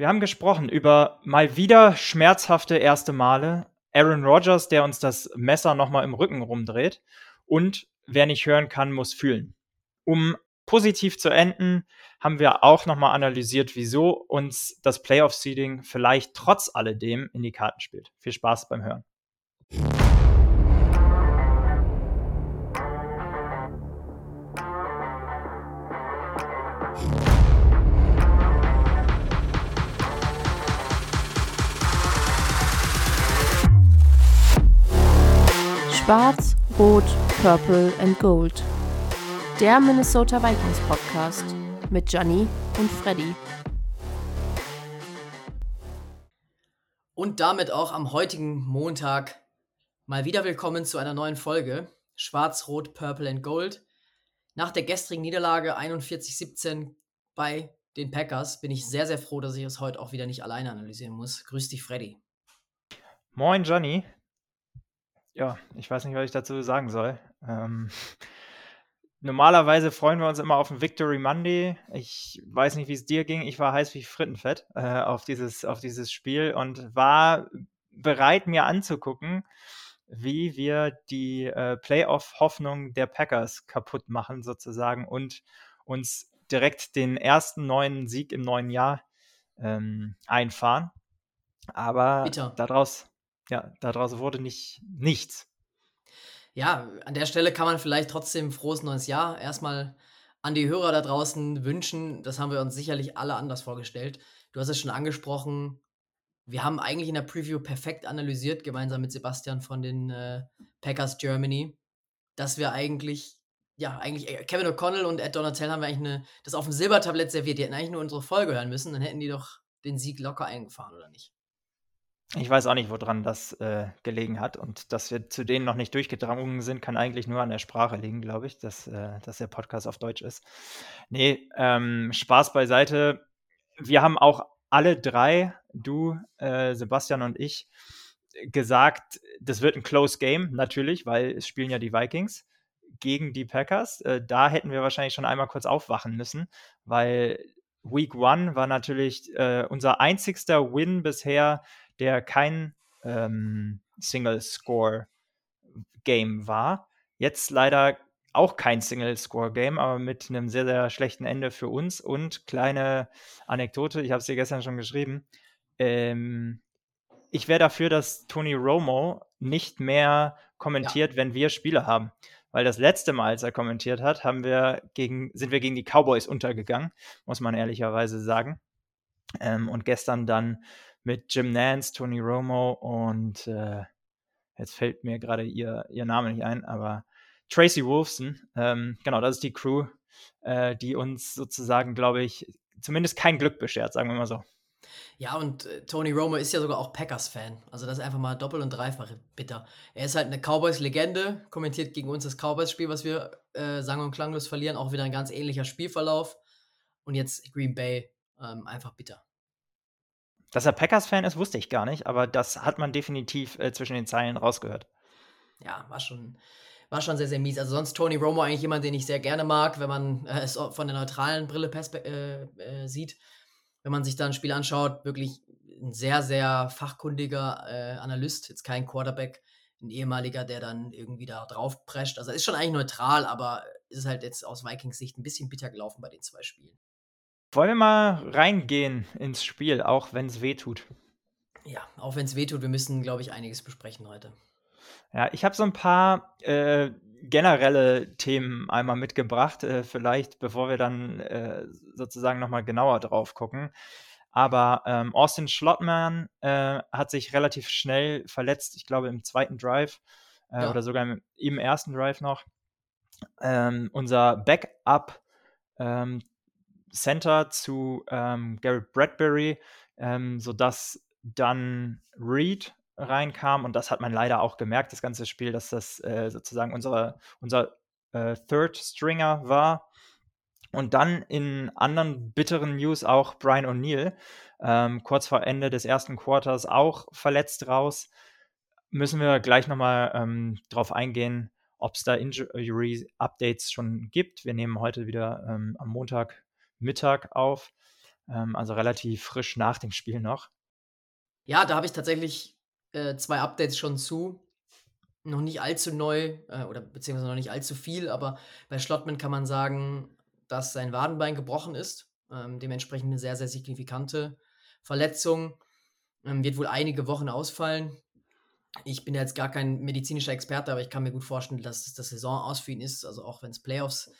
Wir haben gesprochen über mal wieder schmerzhafte erste Male. Aaron Rodgers, der uns das Messer nochmal im Rücken rumdreht. Und wer nicht hören kann, muss fühlen. Um positiv zu enden, haben wir auch nochmal analysiert, wieso uns das Playoff-Seeding vielleicht trotz alledem in die Karten spielt. Viel Spaß beim Hören. Schwarz, Rot, Purple and Gold. Der Minnesota Vikings Podcast mit Gianni und Freddy. Und damit auch am heutigen Montag mal wieder willkommen zu einer neuen Folge Schwarz, Rot, Purple and Gold. Nach der gestrigen Niederlage 41-17 bei den Packers bin ich sehr, sehr froh, dass ich es heute auch wieder nicht alleine analysieren muss. Grüß dich, Freddy. Moin, Johnny. Ja, ich weiß nicht, was ich dazu sagen soll. Ähm, normalerweise freuen wir uns immer auf den Victory Monday. Ich weiß nicht, wie es dir ging. Ich war heiß wie Frittenfett äh, auf, dieses, auf dieses Spiel und war bereit, mir anzugucken, wie wir die äh, Playoff-Hoffnung der Packers kaputt machen, sozusagen, und uns direkt den ersten neuen Sieg im neuen Jahr ähm, einfahren. Aber Bitter. daraus ja, daraus wurde nicht nichts. Ja, an der Stelle kann man vielleicht trotzdem frohes neues Jahr erstmal an die Hörer da draußen wünschen. Das haben wir uns sicherlich alle anders vorgestellt. Du hast es schon angesprochen. Wir haben eigentlich in der Preview perfekt analysiert, gemeinsam mit Sebastian von den äh, Packers Germany, dass wir eigentlich, ja, eigentlich äh, Kevin O'Connell und Ed Donatel haben wir eigentlich eine, das auf dem Silbertablett serviert. Die hätten eigentlich nur unsere Folge hören müssen, dann hätten die doch den Sieg locker eingefahren, oder nicht? Ich weiß auch nicht, woran das äh, gelegen hat. Und dass wir zu denen noch nicht durchgedrungen sind, kann eigentlich nur an der Sprache liegen, glaube ich, dass, äh, dass der Podcast auf Deutsch ist. Nee, ähm, Spaß beiseite. Wir haben auch alle drei, du, äh, Sebastian und ich, gesagt, das wird ein Close Game, natürlich, weil es spielen ja die Vikings gegen die Packers. Äh, da hätten wir wahrscheinlich schon einmal kurz aufwachen müssen, weil Week One war natürlich äh, unser einzigster Win bisher der kein ähm, Single-Score-Game war. Jetzt leider auch kein Single-Score-Game, aber mit einem sehr, sehr schlechten Ende für uns. Und kleine Anekdote, ich habe es dir gestern schon geschrieben. Ähm, ich wäre dafür, dass Tony Romo nicht mehr kommentiert, ja. wenn wir Spiele haben. Weil das letzte Mal, als er kommentiert hat, haben wir gegen, sind wir gegen die Cowboys untergegangen, muss man ehrlicherweise sagen. Ähm, und gestern dann mit Jim Nance, Tony Romo und äh, jetzt fällt mir gerade ihr, ihr Name nicht ein, aber Tracy Wolfson. Ähm, genau, das ist die Crew, äh, die uns sozusagen, glaube ich, zumindest kein Glück beschert, sagen wir mal so. Ja, und äh, Tony Romo ist ja sogar auch Packers-Fan. Also das ist einfach mal doppelt und dreifach bitter. Er ist halt eine Cowboys-Legende, kommentiert gegen uns das Cowboys-Spiel, was wir äh, sang- und klanglos verlieren. Auch wieder ein ganz ähnlicher Spielverlauf. Und jetzt Green Bay, ähm, einfach bitter. Dass er Packers-Fan ist, wusste ich gar nicht, aber das hat man definitiv äh, zwischen den Zeilen rausgehört. Ja, war schon, war schon sehr, sehr mies. Also sonst Tony Romo eigentlich jemand, den ich sehr gerne mag, wenn man äh, es von der neutralen Brille äh, äh, sieht. Wenn man sich da ein Spiel anschaut, wirklich ein sehr, sehr fachkundiger äh, Analyst, jetzt kein Quarterback, ein ehemaliger, der dann irgendwie da drauf prescht. Also ist schon eigentlich neutral, aber ist halt jetzt aus Vikings Sicht ein bisschen bitter gelaufen bei den zwei Spielen. Wollen wir mal reingehen ins Spiel, auch wenn es weh tut? Ja, auch wenn es weh tut, wir müssen, glaube ich, einiges besprechen heute. Ja, ich habe so ein paar äh, generelle Themen einmal mitgebracht, äh, vielleicht bevor wir dann äh, sozusagen nochmal genauer drauf gucken. Aber ähm, Austin Schlottmann äh, hat sich relativ schnell verletzt, ich glaube im zweiten Drive äh, ja. oder sogar im, im, ersten Drive noch. Ähm, unser Backup ähm, Center zu ähm, Garrett Bradbury, ähm, sodass dann Reed reinkam und das hat man leider auch gemerkt, das ganze Spiel, dass das äh, sozusagen unsere, unser äh, Third Stringer war. Und dann in anderen bitteren News auch Brian O'Neill, ähm, kurz vor Ende des ersten Quarters auch verletzt raus. Müssen wir gleich nochmal ähm, drauf eingehen, ob es da Injury-Updates schon gibt. Wir nehmen heute wieder ähm, am Montag Mittag auf. Ähm, also relativ frisch nach dem Spiel noch. Ja, da habe ich tatsächlich äh, zwei Updates schon zu. Noch nicht allzu neu äh, oder beziehungsweise noch nicht allzu viel, aber bei Schlottmann kann man sagen, dass sein Wadenbein gebrochen ist. Ähm, dementsprechend eine sehr, sehr signifikante Verletzung. Ähm, wird wohl einige Wochen ausfallen. Ich bin jetzt gar kein medizinischer Experte, aber ich kann mir gut vorstellen, dass das Saison aus für ihn ist, also auch wenn es Playoffs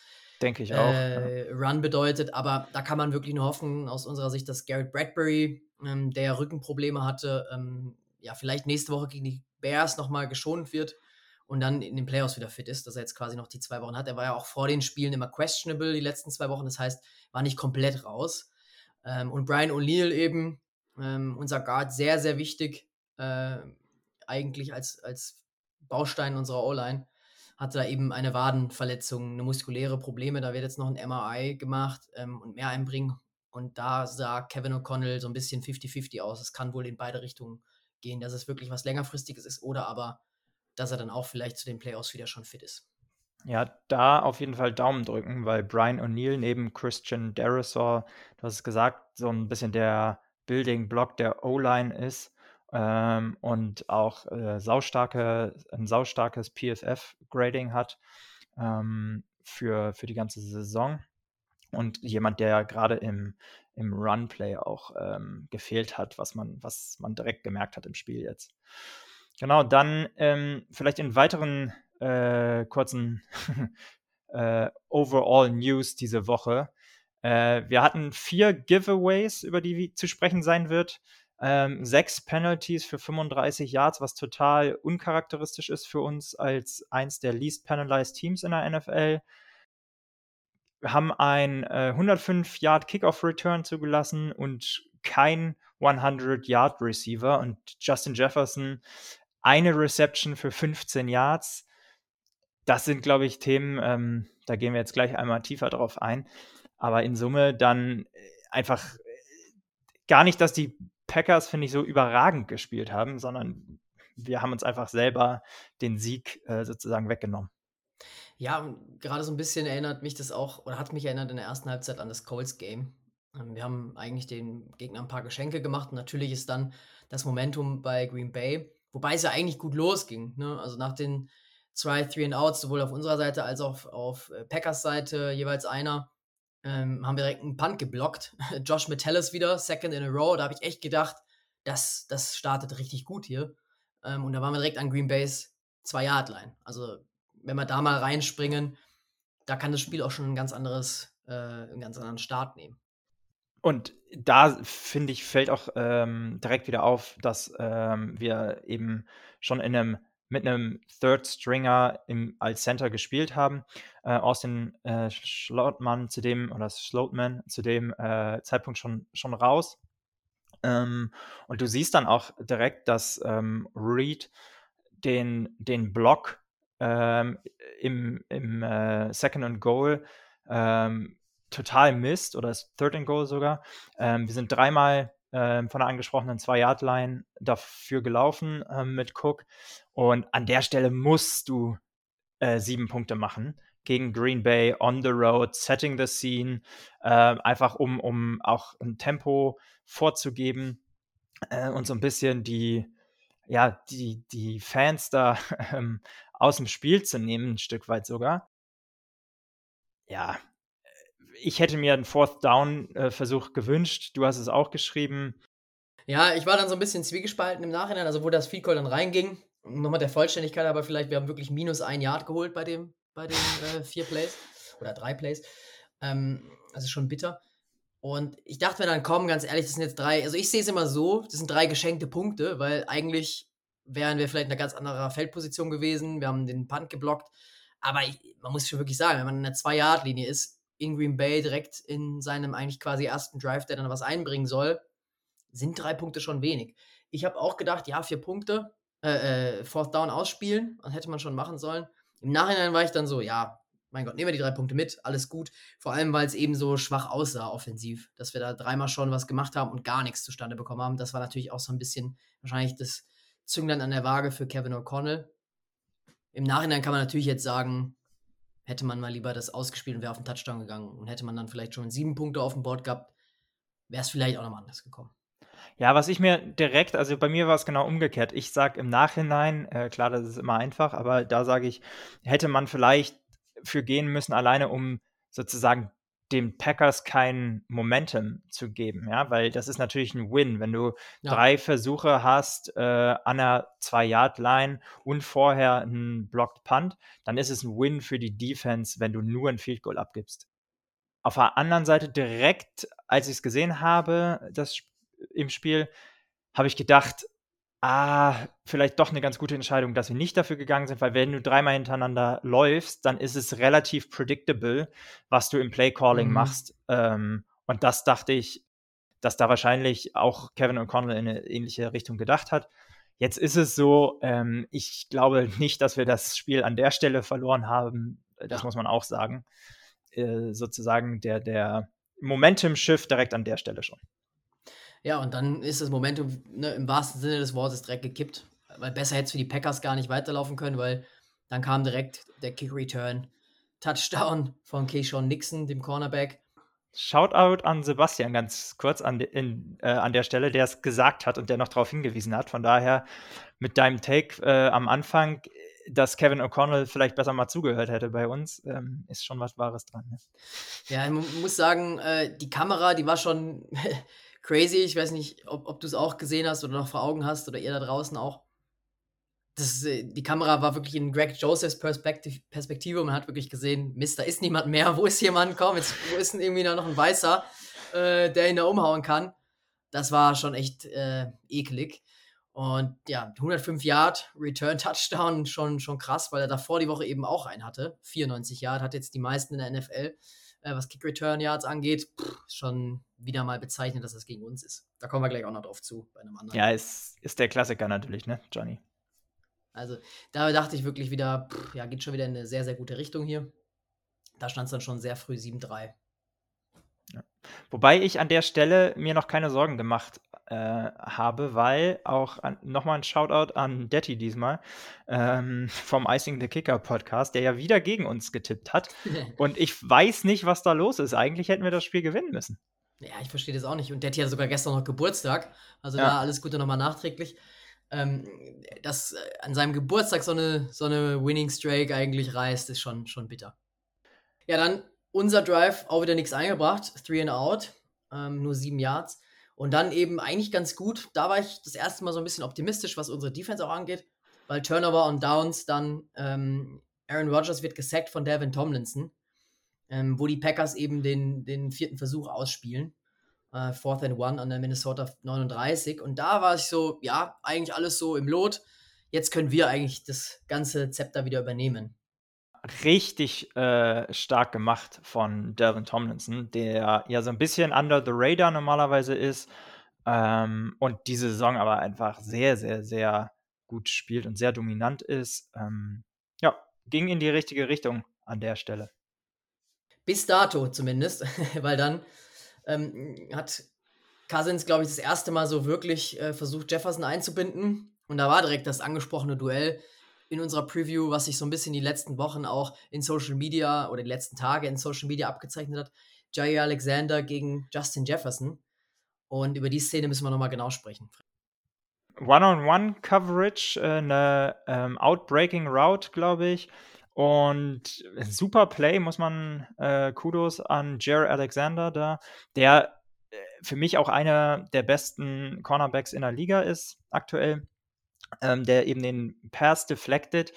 Denke ich auch. Äh. Run bedeutet. Aber da kann man wirklich nur hoffen, aus unserer Sicht, dass Garrett Bradbury, ähm, der Rückenprobleme hatte, ähm, ja, vielleicht nächste Woche gegen die Bears nochmal geschont wird und dann in den Playoffs wieder fit ist, dass er jetzt quasi noch die zwei Wochen hat. Er war ja auch vor den Spielen immer questionable die letzten zwei Wochen, das heißt, war nicht komplett raus. Ähm, und Brian O'Neill eben, ähm, unser Guard, sehr, sehr wichtig, äh, eigentlich als, als Baustein unserer O-Line hat da eben eine Wadenverletzung, eine muskuläre Probleme. Da wird jetzt noch ein MRI gemacht ähm, und mehr einbringen. Und da sah Kevin O'Connell so ein bisschen 50-50 aus. Es kann wohl in beide Richtungen gehen, dass es wirklich was längerfristiges ist oder aber, dass er dann auch vielleicht zu den Playoffs wieder schon fit ist. Ja, da auf jeden Fall Daumen drücken, weil Brian O'Neill neben Christian Derisor, du hast es gesagt, so ein bisschen der Building Block der O-Line ist ähm, und auch äh, saustarke, ein saustarkes PFF-Grading hat ähm, für, für die ganze Saison. Und jemand, der gerade im, im Run-Play auch ähm, gefehlt hat, was man, was man direkt gemerkt hat im Spiel jetzt. Genau, dann ähm, vielleicht in weiteren äh, kurzen äh, Overall News diese Woche. Äh, wir hatten vier Giveaways, über die zu sprechen sein wird. Ähm, sechs Penalties für 35 Yards, was total uncharakteristisch ist für uns als eins der least penalized Teams in der NFL. Wir haben ein äh, 105 Yard Kickoff Return zugelassen und kein 100 Yard Receiver und Justin Jefferson eine Reception für 15 Yards. Das sind, glaube ich, Themen, ähm, da gehen wir jetzt gleich einmal tiefer drauf ein. Aber in Summe dann äh, einfach äh, gar nicht, dass die Packers, finde ich, so überragend gespielt haben, sondern wir haben uns einfach selber den Sieg äh, sozusagen weggenommen. Ja, gerade so ein bisschen erinnert mich das auch, oder hat mich erinnert in der ersten Halbzeit an das Colts-Game. Ähm, wir haben eigentlich den Gegner ein paar Geschenke gemacht und natürlich ist dann das Momentum bei Green Bay, wobei es ja eigentlich gut losging. Ne? Also nach den zwei Three and Outs, sowohl auf unserer Seite als auch auf, auf äh, Packers Seite jeweils einer, ähm, haben wir direkt einen Punt geblockt. Josh Metellus wieder, second in a row. Da habe ich echt gedacht, das, das startet richtig gut hier. Ähm, und da waren wir direkt an Green Base 2 Yard Line. Also, wenn wir da mal reinspringen, da kann das Spiel auch schon ein ganz anderes, äh, einen ganz anderen Start nehmen. Und da finde ich, fällt auch ähm, direkt wieder auf, dass ähm, wir eben schon in einem mit einem Third Stringer im, als Center gespielt haben. Äh, Austin äh, Schlotman zu dem, oder Schlotman zu dem äh, Zeitpunkt schon, schon raus. Ähm, und du siehst dann auch direkt, dass ähm, Reed den, den Block ähm, im, im äh, Second and Goal ähm, total misst, oder ist Third and Goal sogar. Ähm, wir sind dreimal ähm, von der angesprochenen Zwei-Yard-Line dafür gelaufen ähm, mit Cook. Und an der Stelle musst du äh, sieben Punkte machen gegen Green Bay on the road, setting the scene, äh, einfach um, um auch ein Tempo vorzugeben äh, und so ein bisschen die, ja, die, die Fans da ähm, aus dem Spiel zu nehmen, ein Stück weit sogar. Ja, ich hätte mir einen Fourth Down-Versuch äh, gewünscht. Du hast es auch geschrieben. Ja, ich war dann so ein bisschen zwiegespalten im Nachhinein, also wo das Field Goal dann reinging. Nochmal der Vollständigkeit, aber vielleicht, wir haben wirklich minus ein Yard geholt bei, dem, bei den äh, vier Plays oder drei Plays. Ähm, also schon bitter. Und ich dachte mir dann, komm, ganz ehrlich, das sind jetzt drei, also ich sehe es immer so, das sind drei geschenkte Punkte, weil eigentlich wären wir vielleicht in einer ganz anderen Feldposition gewesen. Wir haben den Punt geblockt. Aber ich, man muss schon wirklich sagen, wenn man in einer Zwei-Yard-Linie ist, in Green Bay direkt in seinem eigentlich quasi ersten Drive, der dann was einbringen soll, sind drei Punkte schon wenig. Ich habe auch gedacht, ja, vier Punkte, äh, äh, Fourth Down ausspielen, das hätte man schon machen sollen. Im Nachhinein war ich dann so, ja, mein Gott, nehmen wir die drei Punkte mit, alles gut. Vor allem, weil es eben so schwach aussah offensiv, dass wir da dreimal schon was gemacht haben und gar nichts zustande bekommen haben. Das war natürlich auch so ein bisschen wahrscheinlich das Zünglein an der Waage für Kevin O'Connell. Im Nachhinein kann man natürlich jetzt sagen, hätte man mal lieber das ausgespielt und wäre auf den Touchdown gegangen und hätte man dann vielleicht schon sieben Punkte auf dem Board gehabt, wäre es vielleicht auch nochmal anders gekommen. Ja, was ich mir direkt, also bei mir war es genau umgekehrt. Ich sage im Nachhinein, äh, klar, das ist immer einfach, aber da sage ich, hätte man vielleicht für gehen müssen, alleine um sozusagen den Packers kein Momentum zu geben, ja, weil das ist natürlich ein Win, wenn du ja. drei Versuche hast äh, an der Zwei-Yard-Line und vorher einen Blocked Punt, dann ist es ein Win für die Defense, wenn du nur ein Field Goal abgibst. Auf der anderen Seite direkt, als ich es gesehen habe, das im Spiel, habe ich gedacht, ah, vielleicht doch eine ganz gute Entscheidung, dass wir nicht dafür gegangen sind, weil wenn du dreimal hintereinander läufst, dann ist es relativ predictable, was du im Play-Calling mhm. machst. Ähm, und das dachte ich, dass da wahrscheinlich auch Kevin O'Connell in eine ähnliche Richtung gedacht hat. Jetzt ist es so, ähm, ich glaube nicht, dass wir das Spiel an der Stelle verloren haben. Das muss man auch sagen. Äh, sozusagen der, der Momentum-Shift direkt an der Stelle schon. Ja, und dann ist das Momentum ne, im wahrsten Sinne des Wortes direkt gekippt. Weil besser hätte es für die Packers gar nicht weiterlaufen können, weil dann kam direkt der Kick-Return. Touchdown von Keyshawn Nixon, dem Cornerback. Shoutout an Sebastian ganz kurz an, in, äh, an der Stelle, der es gesagt hat und der noch darauf hingewiesen hat. Von daher mit deinem Take äh, am Anfang, dass Kevin O'Connell vielleicht besser mal zugehört hätte bei uns, ähm, ist schon was Wahres dran. Ne? Ja, ich muss sagen, äh, die Kamera, die war schon crazy. Ich weiß nicht, ob, ob du es auch gesehen hast oder noch vor Augen hast oder ihr da draußen auch. Das, äh, die Kamera war wirklich in Greg Josephs Perspektiv Perspektive und man hat wirklich gesehen, Mist, da ist niemand mehr. Wo ist jemand? Komm, jetzt, wo ist denn irgendwie noch ein Weißer, äh, der ihn da umhauen kann? Das war schon echt äh, eklig. Und ja, 105 Yard Return Touchdown schon, schon krass, weil er davor die Woche eben auch einen hatte. 94 Yard, hat jetzt die meisten in der NFL äh, was Kick-Return-Yards angeht, pff, schon wieder mal bezeichnet, dass das gegen uns ist. Da kommen wir gleich auch noch drauf zu bei einem anderen. Ja, ist, ist der Klassiker natürlich, ne, Johnny? Also, da dachte ich wirklich wieder, pff, ja, geht schon wieder in eine sehr, sehr gute Richtung hier. Da stand es dann schon sehr früh 7-3. Ja. Wobei ich an der Stelle mir noch keine Sorgen gemacht äh, habe, weil auch nochmal ein Shoutout an Detti diesmal ähm, vom Icing the Kicker Podcast, der ja wieder gegen uns getippt hat. Und ich weiß nicht, was da los ist. Eigentlich hätten wir das Spiel gewinnen müssen. Ja, ich verstehe das auch nicht. Und Detti hatte sogar gestern noch Geburtstag. Also ja. da alles Gute nochmal nachträglich. Ähm, dass äh, an seinem Geburtstag so eine, so eine Winning Streak eigentlich reißt, ist schon, schon bitter. Ja, dann unser Drive auch wieder nichts eingebracht. Three and out. Ähm, nur sieben Yards. Und dann eben eigentlich ganz gut. Da war ich das erste Mal so ein bisschen optimistisch, was unsere Defense auch angeht. Weil Turnover und Downs dann ähm, Aaron Rodgers wird gesackt von Devin Tomlinson. Ähm, wo die Packers eben den, den vierten Versuch ausspielen. Äh, Fourth and One an der Minnesota 39. Und da war ich so, ja, eigentlich alles so im Lot. Jetzt können wir eigentlich das ganze Zepter wieder übernehmen richtig äh, stark gemacht von Delvin Tomlinson, der ja so ein bisschen under the radar normalerweise ist ähm, und diese Saison aber einfach sehr, sehr, sehr gut spielt und sehr dominant ist. Ähm, ja, ging in die richtige Richtung an der Stelle. Bis dato zumindest, weil dann ähm, hat Cousins, glaube ich, das erste Mal so wirklich äh, versucht, Jefferson einzubinden. Und da war direkt das angesprochene Duell in unserer Preview, was sich so ein bisschen die letzten Wochen auch in Social Media oder die letzten Tage in Social Media abgezeichnet hat. Jair Alexander gegen Justin Jefferson. Und über die Szene müssen wir nochmal genau sprechen. One-on-One-Coverage, äh, eine ähm, Outbreaking Route, glaube ich. Und super Play, muss man äh, Kudos an Jair Alexander da, der äh, für mich auch einer der besten Cornerbacks in der Liga ist aktuell ähm, der eben den Pass deflected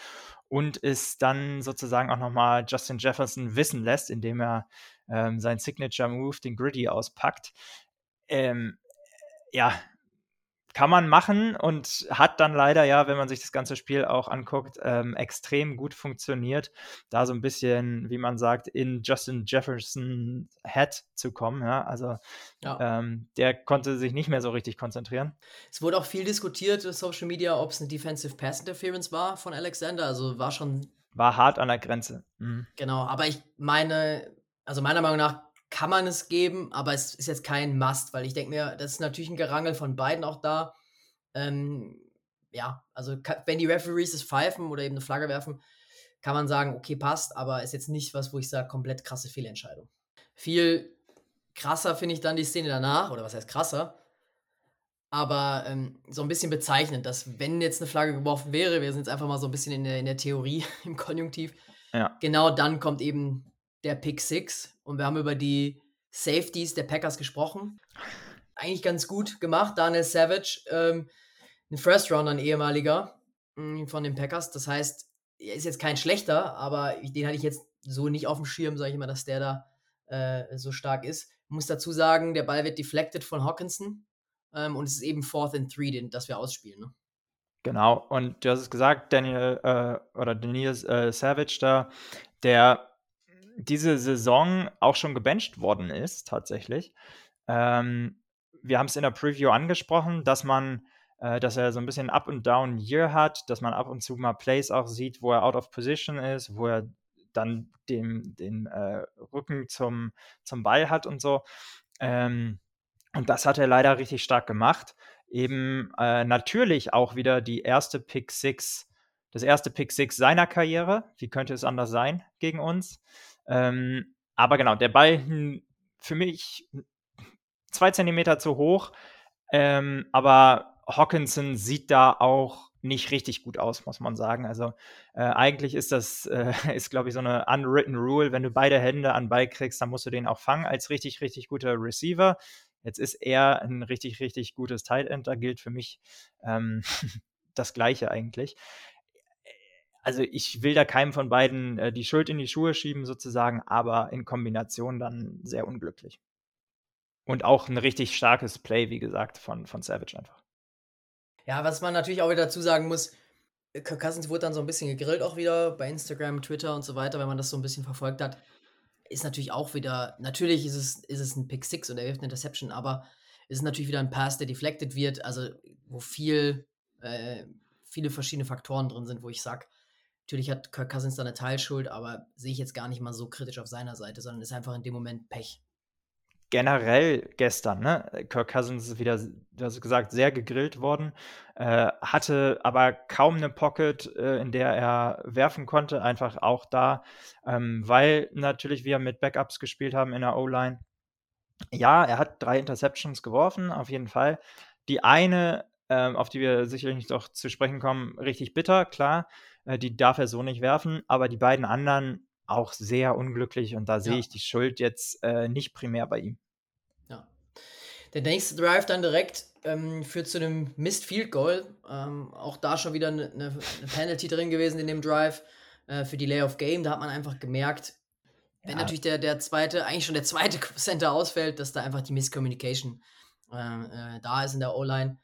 und es dann sozusagen auch nochmal Justin Jefferson wissen lässt, indem er ähm, seinen Signature Move, den Gritty, auspackt. Ähm, ja, kann man machen und hat dann leider ja, wenn man sich das ganze Spiel auch anguckt, ähm, extrem gut funktioniert, da so ein bisschen, wie man sagt, in Justin Jefferson Head zu kommen. Ja? Also ja. Ähm, der konnte sich nicht mehr so richtig konzentrieren. Es wurde auch viel diskutiert in Social Media, ob es eine Defensive Pass Interference war von Alexander. Also war schon. War hart an der Grenze. Mhm. Genau, aber ich meine, also meiner Meinung nach kann man es geben, aber es ist jetzt kein Must, weil ich denke mir, das ist natürlich ein Gerangel von beiden auch da. Ähm, ja, also wenn die Referees es pfeifen oder eben eine Flagge werfen, kann man sagen, okay, passt, aber ist jetzt nicht was, wo ich sage, komplett krasse Fehlentscheidung. Viel krasser finde ich dann die Szene danach, oder was heißt krasser? Aber ähm, so ein bisschen bezeichnend, dass wenn jetzt eine Flagge geworfen wäre, wir sind jetzt einfach mal so ein bisschen in der, in der Theorie, im Konjunktiv, ja. genau dann kommt eben der Pick Six und wir haben über die Safeties der Packers gesprochen. Eigentlich ganz gut gemacht. Daniel Savage, ähm, ein First Rounder, ein ehemaliger mm, von den Packers. Das heißt, er ist jetzt kein schlechter, aber den hatte ich jetzt so nicht auf dem Schirm, sage ich immer, dass der da äh, so stark ist. Ich muss dazu sagen, der Ball wird deflected von Hawkinson ähm, und es ist eben Fourth and Three, den, das wir ausspielen. Ne? Genau, und du hast es gesagt, Daniel äh, oder Daniel äh, Savage da, der diese Saison auch schon gebencht worden ist, tatsächlich. Ähm, wir haben es in der Preview angesprochen, dass man, äh, dass er so ein bisschen Up and Down Year hat, dass man ab und zu mal Plays auch sieht, wo er out of position ist, wo er dann dem, den äh, Rücken zum, zum Ball hat und so. Ähm, und das hat er leider richtig stark gemacht. Eben äh, natürlich auch wieder die erste Pick 6, das erste Pick 6 seiner Karriere. Wie könnte es anders sein gegen uns? Ähm, aber genau, der Ball für mich zwei Zentimeter zu hoch. Ähm, aber Hawkinson sieht da auch nicht richtig gut aus, muss man sagen. Also äh, eigentlich ist das, äh, ist glaube ich so eine unwritten Rule, wenn du beide Hände an Ball kriegst, dann musst du den auch fangen als richtig, richtig guter Receiver. Jetzt ist er ein richtig, richtig gutes Tight End. Da gilt für mich ähm, das Gleiche eigentlich. Also ich will da keinem von beiden äh, die Schuld in die Schuhe schieben sozusagen, aber in Kombination dann sehr unglücklich. Und auch ein richtig starkes Play, wie gesagt, von, von Savage einfach. Ja, was man natürlich auch wieder dazu sagen muss, Kirk Cousins wurde dann so ein bisschen gegrillt auch wieder bei Instagram, Twitter und so weiter, wenn man das so ein bisschen verfolgt hat ist natürlich auch wieder, natürlich ist es, ist es ein Pick Six und er wirft eine Interception, aber es ist natürlich wieder ein Pass, der deflected wird, also wo viel, äh, viele verschiedene Faktoren drin sind, wo ich sage, natürlich hat Kirk Cousins da eine Teilschuld, aber sehe ich jetzt gar nicht mal so kritisch auf seiner Seite, sondern ist einfach in dem Moment Pech generell gestern, ne? Kirk Cousins ist wieder, du hast gesagt, sehr gegrillt worden, äh, hatte aber kaum eine Pocket, äh, in der er werfen konnte, einfach auch da, ähm, weil natürlich wir mit Backups gespielt haben in der O-Line. Ja, er hat drei Interceptions geworfen, auf jeden Fall. Die eine, äh, auf die wir sicherlich noch zu sprechen kommen, richtig bitter, klar, die darf er so nicht werfen, aber die beiden anderen auch sehr unglücklich und da sehe ich die Schuld jetzt äh, nicht primär bei ihm. Der nächste Drive dann direkt ähm, führt zu einem Missed Field Goal. Ähm, auch da schon wieder eine, eine, Penalty drin gewesen in dem Drive äh, für Delay of Game. Da hat man einfach gemerkt, wenn ja. natürlich der, der zweite, eigentlich schon der zweite Center ausfällt, dass da einfach die Misscommunication äh, äh, da ist in der O-Line.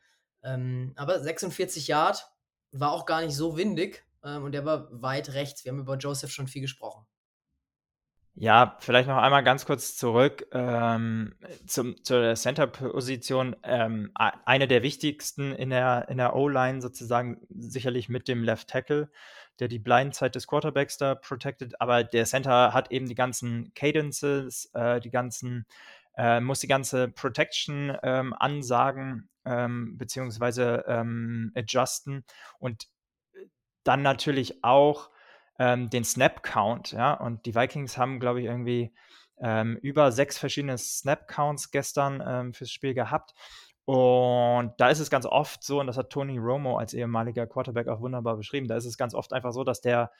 Ähm, aber 46 Yard war auch gar nicht so windig ähm, und der war weit rechts. Wir haben über Joseph schon viel gesprochen. Ja, vielleicht noch einmal ganz kurz zurück ähm, zum, zur Center-Position. Ähm, eine der wichtigsten in der, in der O-Line sozusagen, sicherlich mit dem Left Tackle, der die Blindside des Quarterbacks da protected. Aber der Center hat eben die ganzen Cadences, äh, die ganzen, äh, muss die ganze Protection ähm, ansagen, ähm, beziehungsweise ähm, adjusten und dann natürlich auch ähm, den Snap-Count, ja, und die Vikings haben, glaube ich, irgendwie ähm, über sechs verschiedene Snap-Counts gestern ähm, fürs Spiel gehabt. Und da ist es ganz oft so, und das hat Tony Romo als ehemaliger Quarterback auch wunderbar beschrieben, da ist es ganz oft einfach so, dass der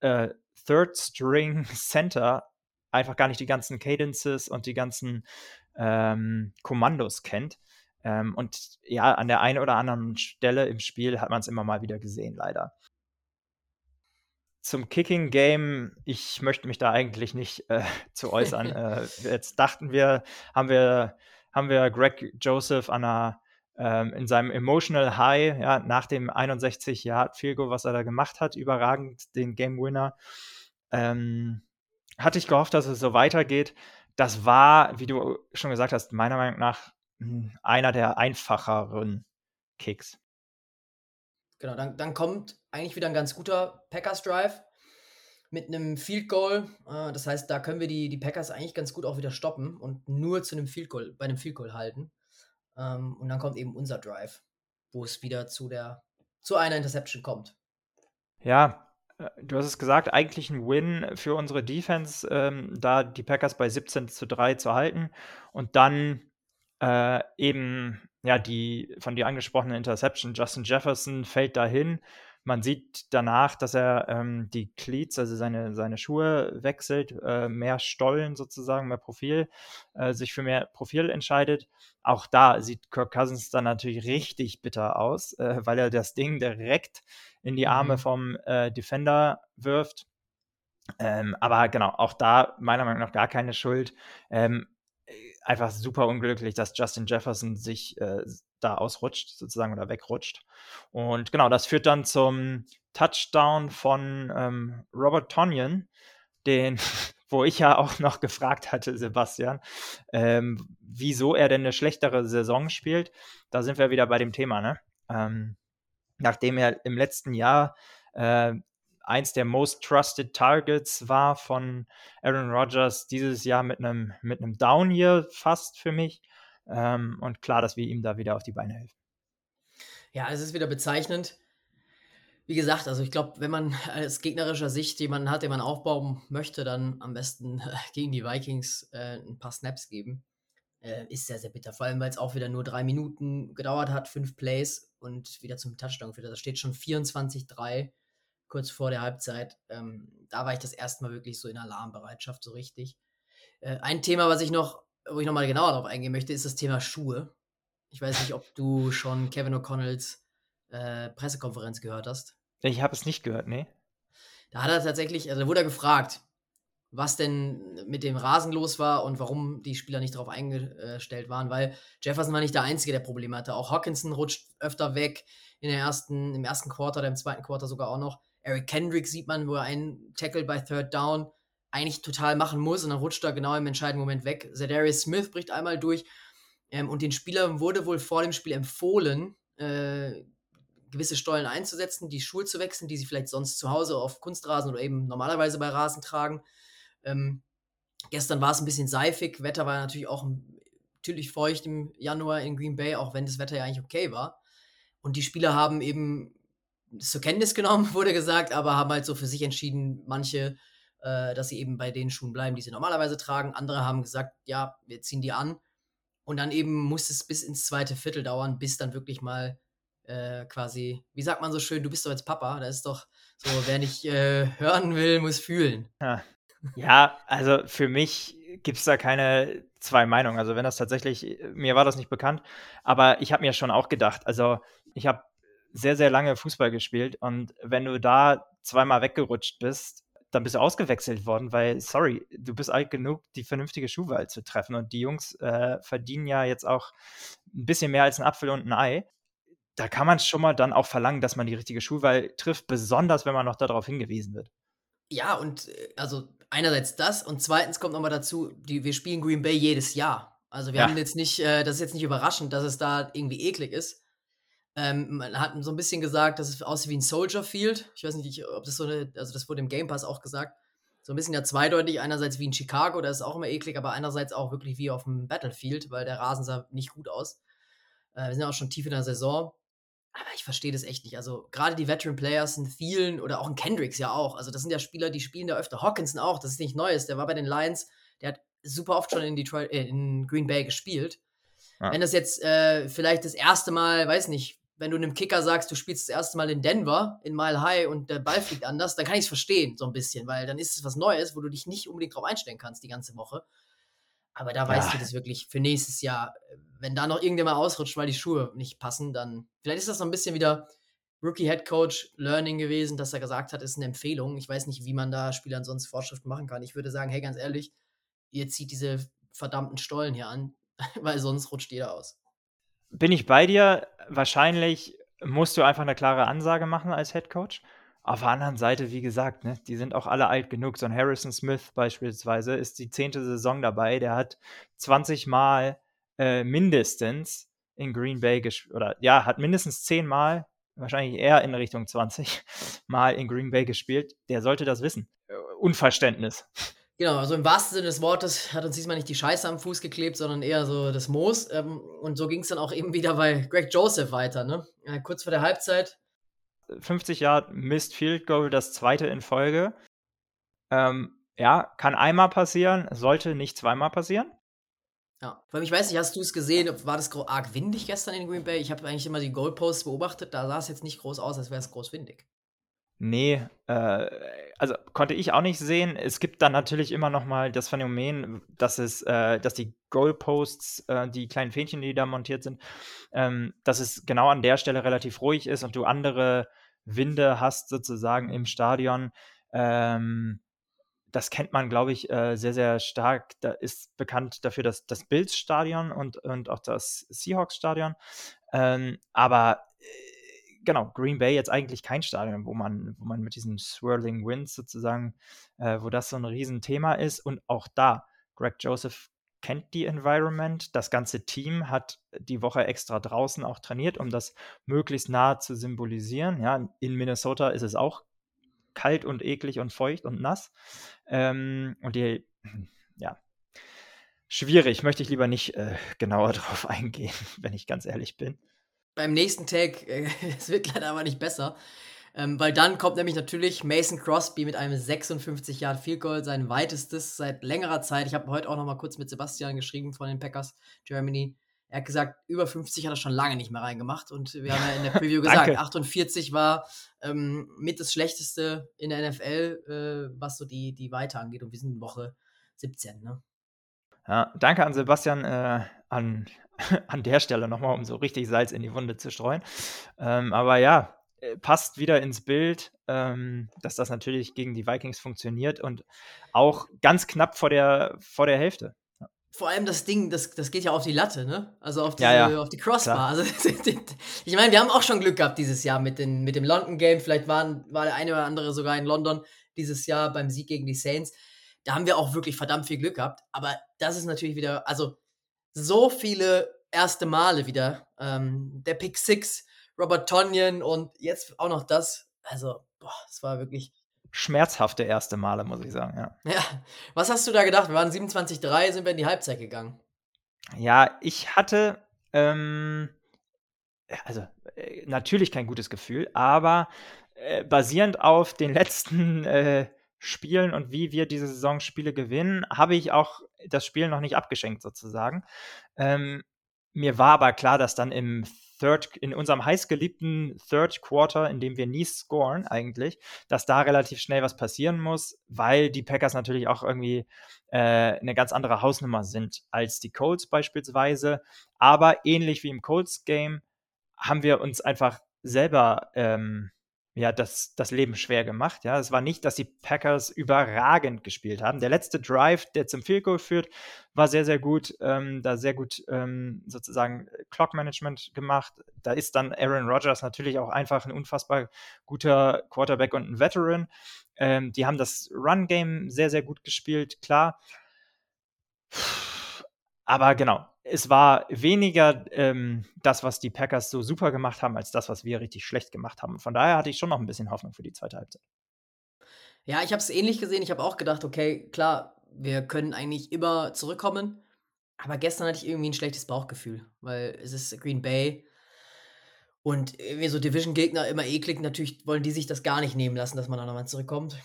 äh, Third String Center einfach gar nicht die ganzen Cadences und die ganzen ähm, Kommandos kennt. Ähm, und ja, an der einen oder anderen Stelle im Spiel hat man es immer mal wieder gesehen, leider zum Kicking Game, ich möchte mich da eigentlich nicht äh, zu äußern. äh, jetzt dachten wir, haben wir, haben wir Greg Joseph an einer, ähm, in seinem Emotional High, ja, nach dem 61 Yard Field Goal, was er da gemacht hat, überragend den Game Winner. Ähm, hatte ich gehofft, dass es so weitergeht. Das war, wie du schon gesagt hast, meiner Meinung nach einer der einfacheren Kicks. Genau, dann, dann kommt eigentlich wieder ein ganz guter Packers Drive mit einem Field Goal. Äh, das heißt, da können wir die, die Packers eigentlich ganz gut auch wieder stoppen und nur zu einem Field Goal, bei einem Field Goal halten. Ähm, und dann kommt eben unser Drive, wo es wieder zu der zu einer Interception kommt. Ja, Äh, du hast es gesagt, eigentlich ein Win für unsere Defense, ähm, da die Packers bei 17 zu 3 zu halten und dann äh, eben ja die von dir angesprochene Interception. Justin Jefferson fällt dahin man sieht danach, dass er ähm, die Cleats, also seine, seine Schuhe wechselt, äh, mehr Stollen sozusagen, mehr Profil, äh, sich für mehr Profil entscheidet. Auch da sieht Kirk Cousins dann natürlich richtig bitter aus, äh, weil er das Ding direkt in die Arme mhm. vom äh, Defender wirft. Ähm, aber genau, auch da meiner Meinung nach gar keine Schuld. Ähm, einfach super unglücklich, dass Justin Jefferson sich äh, da ausrutscht, sozusagen, oder wegrutscht. Und genau, das führt dann zum Touchdown von ähm, Robert Tonyan, den, wo ich ja auch noch gefragt hatte, Sebastian, ähm, wieso er denn eine schlechtere Saison spielt. Da sind wir wieder bei dem Thema, ne? Ähm, nachdem er im letzten Jahr äh, eins der most trusted Targets war von Aaron Rodgers dieses Jahr mit einem mit einem Down hier fast für mich. Ähm, und klar, dass wir ihm da wieder auf die Beine helfen. Ja, es ist wieder bezeichnend. Wie gesagt, also ich glaube, wenn man aus gegnerischer Sicht jemanden hat, den man aufbauen möchte, dann am besten äh, gegen die Vikings äh, ein paar Snaps geben. Äh, ist sehr, sehr bitter. Vor allem, weil es auch wieder nur drei Minuten gedauert hat, fünf Plays und wieder zum Touchdown geführt hat. Da steht schon 24-3 kurz vor der Halbzeit. Ähm, da war ich das erste Mal wirklich so in Alarmbereitschaft, so richtig. Äh, ein Thema, was ich noch, wo ich nochmal genauer darauf eingehen möchte, ist das Thema Schuhe. Ich weiß nicht, ob du schon Kevin O'Connells äh, Pressekonferenz gehört hast. Ich habe es nicht gehört, nee. Da hat er tatsächlich, also da wurde er gefragt, was denn mit dem Rasen los war und warum die Spieler nicht darauf eingestellt waren, weil Jefferson war nicht der Einzige, der Probleme hatte. Auch Hawkinson rutscht öfter weg in der ersten, im ersten Quarter, im zweiten Quarter sogar auch noch. Eric Kendrick sieht man, wo er einen Tackle bei Third Down eigentlich total machen muss und dann rutscht er genau im entscheidenden Moment weg. Zedarius Smith bricht einmal durch ähm, und den Spielern wurde wohl vor dem Spiel empfohlen, äh, gewisse Stollen einzusetzen, die Schuhe zu wechseln, die sie vielleicht sonst zu Hause auf Kunstrasen oder eben normalerweise bei Rasen tragen. Ähm, gestern war es ein bisschen seifig, Wetter war natürlich auch natürlich feucht im Januar in Green Bay, auch wenn das Wetter ja eigentlich okay war. Und die Spieler haben eben zur Kenntnis genommen, wurde gesagt, aber haben halt so für sich entschieden, manche, äh, dass sie eben bei den Schuhen bleiben, die sie normalerweise tragen. Andere haben gesagt, ja, wir ziehen die an. Und dann eben muss es bis ins zweite Viertel dauern, bis dann wirklich mal äh, quasi, wie sagt man so schön, du bist doch jetzt Papa. Da ist doch so, wer nicht äh, hören will, muss fühlen. Ja. ja, also für mich gibt es da keine zwei Meinungen. Also wenn das tatsächlich, mir war das nicht bekannt, aber ich habe mir schon auch gedacht, also ich habe sehr, sehr lange Fußball gespielt und wenn du da zweimal weggerutscht bist, dann bist du ausgewechselt worden, weil, sorry, du bist alt genug, die vernünftige Schuhwahl zu treffen. Und die Jungs äh, verdienen ja jetzt auch ein bisschen mehr als ein Apfel und ein Ei. Da kann man schon mal dann auch verlangen, dass man die richtige Schuhwahl trifft, besonders wenn man noch darauf hingewiesen wird. Ja, und äh, also einerseits das und zweitens kommt nochmal dazu, die, wir spielen Green Bay jedes Jahr. Also wir ja. haben jetzt nicht, äh, das ist jetzt nicht überraschend, dass es da irgendwie eklig ist. Ähm, man hat so ein bisschen gesagt, dass es aussieht wie ein Soldier Field. Ich weiß nicht, ob das so eine, also das wurde im Game Pass auch gesagt. So ein bisschen ja zweideutig, einerseits wie in Chicago, da ist auch immer eklig, aber einerseits auch wirklich wie auf dem Battlefield, weil der Rasen sah nicht gut aus. Äh, wir sind ja auch schon tief in der Saison. Aber ich verstehe das echt nicht. Also, gerade die Veteran Players, ein Thielen oder auch ein Kendricks ja auch. Also, das sind ja Spieler, die spielen da öfter. Hawkinson auch, das ist nicht Neues. Der war bei den Lions, der hat super oft schon in, Detroit, äh, in Green Bay gespielt. Ja. Wenn das jetzt äh, vielleicht das erste Mal, weiß nicht, wenn du einem Kicker sagst, du spielst das erste Mal in Denver, in Mile High und der Ball fliegt anders, dann kann ich es verstehen, so ein bisschen, weil dann ist es was Neues, wo du dich nicht unbedingt drauf einstellen kannst die ganze Woche. Aber da ja. weißt du das wirklich für nächstes Jahr. Wenn da noch irgendjemand ausrutscht, weil die Schuhe nicht passen, dann vielleicht ist das so ein bisschen wieder Rookie Head Coach Learning gewesen, dass er gesagt hat, ist eine Empfehlung. Ich weiß nicht, wie man da Spielern sonst Vorschriften machen kann. Ich würde sagen, hey, ganz ehrlich, ihr zieht diese verdammten Stollen hier an, weil sonst rutscht jeder aus bin ich bei dir. Wahrscheinlich musst du einfach eine klare Ansage machen als Head Coach. Auf der anderen Seite, wie gesagt, ne, die sind auch alle alt genug. So ein Harrison Smith beispielsweise ist die zehnte Saison dabei. Der hat 20 Mal äh, mindestens in Green Bay gespielt, oder ja, hat mindestens 10 Mal, wahrscheinlich eher in Richtung 20 Mal in Green Bay gespielt. Der sollte das wissen. Äh, Unverständnis. Genau, also im wahrsten Sinne des Wortes hat uns diesmal nicht die Scheiße am Fuß geklebt, sondern eher so das Moos. Ähm, und so ging es dann auch eben wieder bei Greg Joseph weiter. Ne? Ja, kurz vor der Halbzeit 50 Yard Missed Field Goal, das zweite in Folge. Ähm, ja, kann einmal passieren, sollte nicht zweimal passieren. Ja, weil ich weiß nicht, hast du es gesehen? War das arg windig gestern in Green Bay? Ich habe eigentlich immer die Goalposts beobachtet, da sah es jetzt nicht groß aus, als wäre es groß windig. Nee, äh, also konnte ich auch nicht sehen. Es gibt dann natürlich immer noch mal das Phänomen, dass es, äh, dass die Goalposts, äh, die kleinen Fähnchen, die da montiert sind, ähm, dass es genau an der Stelle relativ ruhig ist und du andere Winde hast sozusagen im Stadion. Ähm, das kennt man, glaube ich, äh, sehr, sehr stark. Da ist bekannt dafür, dass das Bills-Stadion und, und auch das Seahawks-Stadion. Ähm, aber äh, genau, Green Bay jetzt eigentlich kein Stadion, wo man, wo man mit diesen Swirling Winds sozusagen, äh, wo das so ein Riesenthema ist. Und auch da, Greg Joseph kennt die Environment. Das ganze Team hat die Woche extra draußen auch trainiert, um das möglichst nah zu symbolisieren. Ja, in Minnesota ist es auch kalt und eklig und feucht und nass. Ähm, und die, ja, schwierig, möchte ich lieber nicht äh, genauer drauf eingehen, wenn ich ganz ehrlich bin beim nächsten Tag, äh, es wird leider aber nicht besser. Ähm, weil dann kommt nämlich natürlich Mason Crosby mit einem 56 Yard Field Goal, sein weitestes seit längerer Zeit. Ich habe heute auch noch mal kurz mit Sebastian geschrieben von den Packers Germany. Er hat gesagt, über 50 hat er schon lange nicht mehr reingemacht. Und wir haben ja in der Preview gesagt, 48 war ähm, mit das Schlechteste in der NFL, äh, was so die, die Weite angeht. Und wir sind in Woche 17. Ne? Ja, danke an Sebastian äh, an, an der Stelle nochmal, um so richtig Salz in die Wunde zu streuen. Ähm, aber ja, äh, passt wieder ins Bild, ähm, dass das natürlich gegen die Vikings funktioniert und auch ganz knapp vor der, vor der Hälfte. Vor allem das Ding, das, das geht ja auf die Latte, ne? Also auf, diese, ja, ja. auf die Crossbar. Also, ich meine, wir haben auch schon Glück gehabt dieses Jahr mit, den, mit dem London Game. Vielleicht waren, war der eine oder andere sogar in London dieses Jahr beim Sieg gegen die Saints. Da haben wir auch wirklich verdammt viel Glück gehabt. Aber das ist natürlich wieder, also so viele erste Male wieder. Ähm, der Pick Six, Robert Tonyan und jetzt auch noch das. Also, boah, es war wirklich. Schmerzhafte erste Male, muss ich sagen, ja. Ja. Was hast du da gedacht? Wir waren 27-3, sind wir in die Halbzeit gegangen. Ja, ich hatte, ähm, also äh, natürlich kein gutes Gefühl, aber äh, basierend auf den letzten äh, Spielen und wie wir diese Saison Spiele gewinnen, habe ich auch das Spiel noch nicht abgeschenkt sozusagen. Ähm, mir war aber klar, dass dann im Third, in unserem heißgeliebten Third Quarter, in dem wir nie scoren eigentlich, dass da relativ schnell was passieren muss, weil die Packers natürlich auch irgendwie äh, eine ganz andere Hausnummer sind als die Colts beispielsweise. Aber ähnlich wie im Colts-Game haben wir uns einfach selber ähm, ja, das, das Leben schwer gemacht. Ja, es war nicht, dass die Packers überragend gespielt haben. Der letzte Drive, der zum Field Goal führt, war sehr, sehr gut. Ähm, da sehr gut ähm, sozusagen Clock Management gemacht. Da ist dann Aaron Rodgers natürlich auch einfach ein unfassbar guter Quarterback und ein Veteran. Ähm, die haben das Run Game sehr, sehr gut gespielt, klar. Aber genau, es war weniger ähm, das, was die Packers so super gemacht haben, als das, was wir richtig schlecht gemacht haben. Von daher hatte ich schon noch ein bisschen Hoffnung für die zweite Halbzeit. Ja, ich habe es ähnlich gesehen. Ich habe auch gedacht, okay, klar, wir können eigentlich immer zurückkommen. Aber gestern hatte ich irgendwie ein schlechtes Bauchgefühl, weil es ist Green Bay. Und irgendwie so Division-Gegner immer eklig. Natürlich wollen die sich das gar nicht nehmen lassen, dass man da nochmal zurückkommt.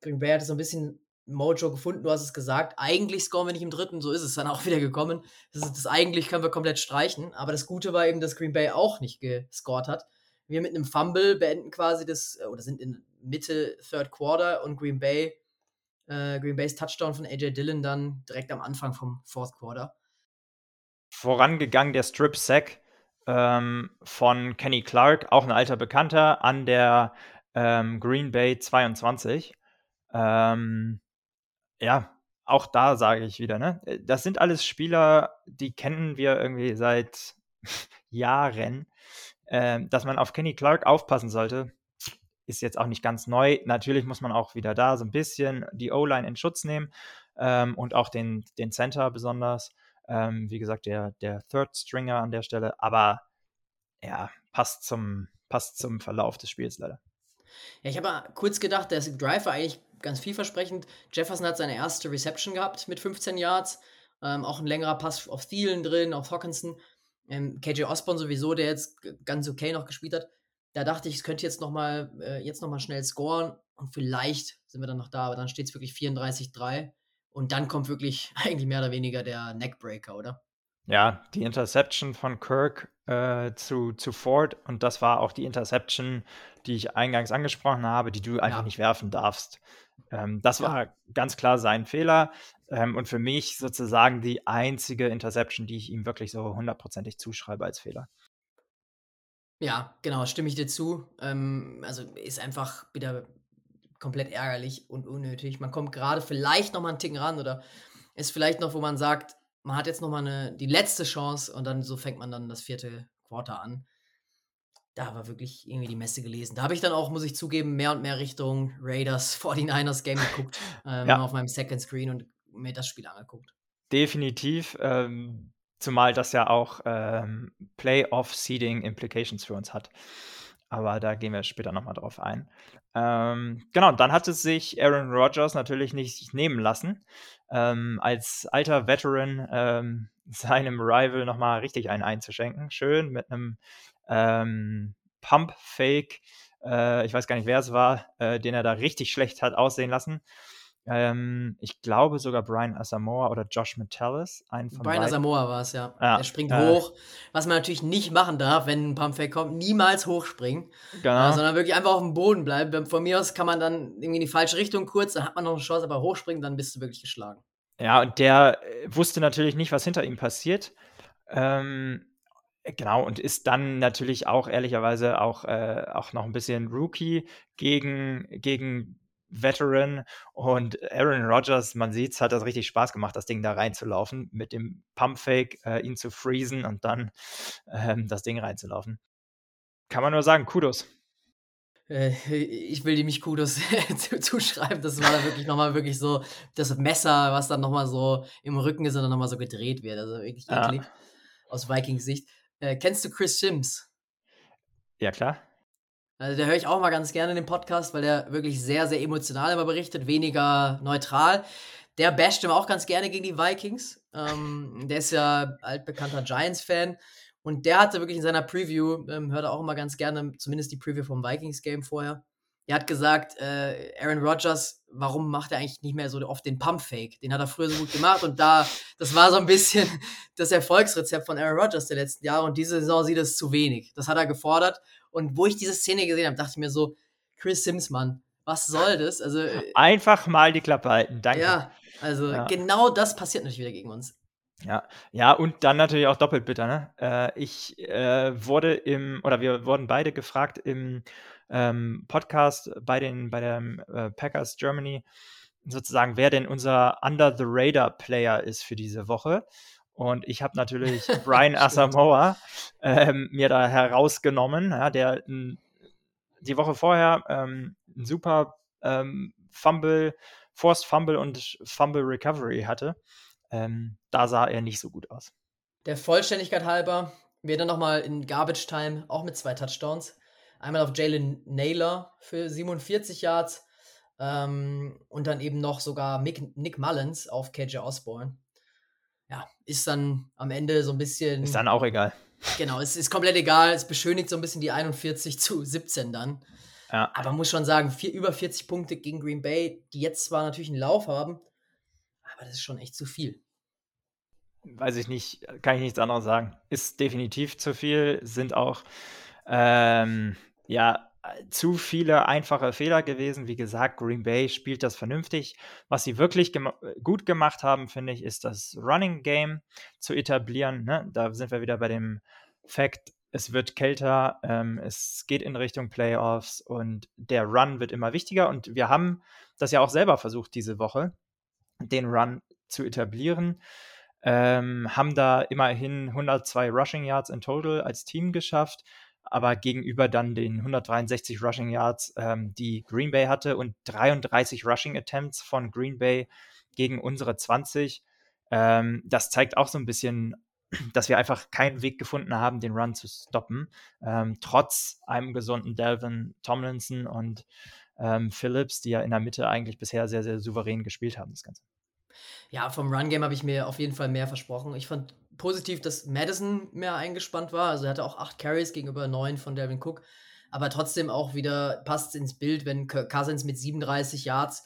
Green Bay hatte so ein bisschen Mojo gefunden, du hast es gesagt. Eigentlich scoren wir nicht im dritten, so ist es dann auch wieder gekommen. Das, ist, das eigentlich können wir komplett streichen. Aber das Gute war eben, dass Green Bay auch nicht gescored hat. Wir mit einem Fumble beenden quasi das, äh, oder sind in Mitte Third Quarter und Green Bay, äh, Green Bays Touchdown von AJ Dillon dann direkt am Anfang vom Fourth Quarter. Vorangegangen der Strip Sack ähm, von Kenny Clark, auch ein alter Bekannter, an der ähm, Green Bay 22. Ähm, ja, auch da sage ich wieder, ne? Äh, das sind alles Spieler, die kennen wir irgendwie seit Jahren. Ähm, dass man auf Kenny Clark aufpassen sollte, ist jetzt auch nicht ganz neu. Natürlich muss man auch wieder da so ein bisschen die O-Line in Schutz nehmen ähm, und auch den, den Center besonders. Ähm, wie gesagt, der, der Third Stringer an der Stelle. Aber ja, passt zum, passt zum Verlauf des Spiels leider. Ja, ich habe kurz gedacht, der Drive war eigentlich ganz vielversprechend. Jefferson hat seine erste Reception gehabt mit 15 Yards. Ähm, auch ein längerer Pass auf Thielen drin, auf Hawkinson. Ähm, KJ Osborne sowieso, der jetzt ganz okay noch gespielt hat. Da dachte ich, es könnte jetzt nochmal äh, jetzt noch mal schnell scoren und vielleicht sind wir dann noch da, aber dann steht es wirklich 34-3 und dann kommt wirklich eigentlich mehr oder weniger der Neckbreaker, oder? Ja, die Interception von Kirk äh, zu, zu Ford und das war auch die Interception, die ich eingangs angesprochen habe, die du einfach ja. nicht werfen darfst. Ähm, das ja. war ganz klar sein Fehler ähm, und für mich sozusagen die einzige Interception, die ich ihm wirklich so hundertprozentig zuschreibe als Fehler. Ja, genau, stimme ich dir zu. Ähm, also ist einfach wieder komplett ärgerlich und unnötig. Man kommt gerade vielleicht noch mal einen Ticken ran oder ist vielleicht noch, wo man sagt, man hat jetzt noch mal eine, die letzte Chance und dann so fängt man dann das vierte Quarter an. Da war wirklich irgendwie die Messe gelesen. Da habe ich dann auch, muss ich zugeben, mehr und mehr Richtung Raiders 49ers Game geguckt. Ähm, ja. Auf meinem Second Screen und mir das Spiel angeguckt. Definitiv. Ähm, zumal das ja auch ähm, Playoff-Seeding-Implications für uns hat. Aber da gehen wir später nochmal drauf ein. Ähm, genau, dann hat es sich Aaron Rodgers natürlich nicht nehmen lassen, ähm, als alter Veteran ähm, seinem Rival nochmal richtig einen einzuschenken. Schön mit einem ähm, Pump-Fake, äh, ich weiß gar nicht, wer es war, äh, den er da richtig schlecht hat aussehen lassen. Ähm, ich glaube sogar Brian Asamoah oder Josh Metellus. Brian beiden. Asamoah war es, ja. ja. Er springt äh, hoch, was man natürlich nicht machen darf, wenn ein Pumpfake kommt. Niemals hochspringen, genau. äh, sondern wirklich einfach auf dem Boden bleiben. Von mir aus kann man dann irgendwie in die falsche Richtung kurz, dann hat man noch eine Chance, aber hochspringen, dann bist du wirklich geschlagen. Ja, und der äh, wusste natürlich nicht, was hinter ihm passiert. Ähm, Genau, und ist dann natürlich auch ehrlicherweise auch, äh, auch noch ein bisschen Rookie gegen, gegen Veteran und Aaron Rodgers, man sieht es, hat das richtig Spaß gemacht, das Ding da reinzulaufen, mit dem Pumpfake äh, ihn zu freezen und dann ähm, das Ding reinzulaufen. Kann man nur sagen, Kudos. Äh, ich will dem nicht Kudos zuschreiben. Das war wirklich nochmal wirklich so das Messer, was dann nochmal so im Rücken ist und dann nochmal so gedreht wird. Also wirklich eklig aus Vikings Sicht. Äh, kennst du Chris Sims? Ja, klar. Also, der höre ich auch mal ganz gerne in den Podcast, weil der wirklich sehr, sehr emotional immer berichtet, weniger neutral. Der basht immer auch ganz gerne gegen die Vikings. Ähm, der ist ja altbekannter Giants-Fan. Und der hatte wirklich in seiner Preview, ähm, hört er auch immer ganz gerne, zumindest die Preview vom Vikings-Game vorher. Er hat gesagt, äh, Aaron Rodgers, warum macht er eigentlich nicht mehr so oft den Pump-Fake? Den hat er früher so gut gemacht und da, das war so ein bisschen das Erfolgsrezept von Aaron Rodgers der letzten Jahre und diese Saison sieht es zu wenig. Das hat er gefordert und wo ich diese Szene gesehen habe, dachte ich mir so, Chris Sims, Mann, was soll das? Also äh, einfach mal die Klappe halten, danke. Ja, also ja. genau das passiert natürlich wieder gegen uns. Ja, ja, und dann natürlich auch doppelt bitter. Ne? Äh, ich äh, wurde im, oder wir wurden beide gefragt im ähm, Podcast bei den bei der äh, Packers Germany sozusagen, wer denn unser Under the Radar Player ist für diese Woche. Und ich habe natürlich Brian Asamoah ähm, mir da herausgenommen, ja, der n, die Woche vorher ähm, ein super ähm, Fumble, Forced Fumble und Fumble Recovery hatte. Ähm, da sah er nicht so gut aus. Der Vollständigkeit halber, wir dann nochmal in Garbage Time auch mit zwei Touchdowns. Einmal auf Jalen Naylor für 47 Yards ähm, und dann eben noch sogar Mick, Nick Mullins auf KJ Osborne ja, ist dann am Ende so ein bisschen. Ist dann auch egal. Genau, es ist komplett egal. Es beschönigt so ein bisschen die 41 zu 17 dann. Ja. Aber muss schon sagen, vier, über 40 Punkte gegen Green Bay, die jetzt zwar natürlich einen Lauf haben, aber das ist schon echt zu viel. Weiß ich nicht, kann ich nichts anderes sagen. Ist definitiv zu viel, sind auch ähm, ja zu viele einfache Fehler gewesen. Wie gesagt, Green Bay spielt das vernünftig. Was sie wirklich gem gut gemacht haben, finde ich, ist das Running Game zu etablieren. Ne? Da sind wir wieder bei dem Fakt, es wird kälter, ähm, es geht in Richtung Playoffs und der Run wird immer wichtiger. Und wir haben das ja auch selber versucht diese Woche, den Run zu etablieren. Ähm, haben da immerhin 102 Rushing Yards in total als Team geschafft aber gegenüber dann den 163 Rushing Yards, ähm, die Green Bay hatte und 33 Rushing Attempts von Green Bay gegen unsere 20. Ähm, das zeigt auch so ein bisschen, dass wir einfach keinen Weg gefunden haben, den Run zu stoppen, ähm, trotz einem gesunden Delvin Tomlinson und ähm, Phillips, die ja in der Mitte eigentlich bisher sehr, sehr souverän gespielt haben, das Ganze. Ja, vom Run-Game habe ich mir auf jeden Fall mehr versprochen. Ich fand positiv, dass Madison mehr eingespannt war. Also er hatte auch acht Carries gegenüber neun von Devin Cook. aber trotzdem auch wieder passt ins Bild, wenn Cousins mit 37 Yards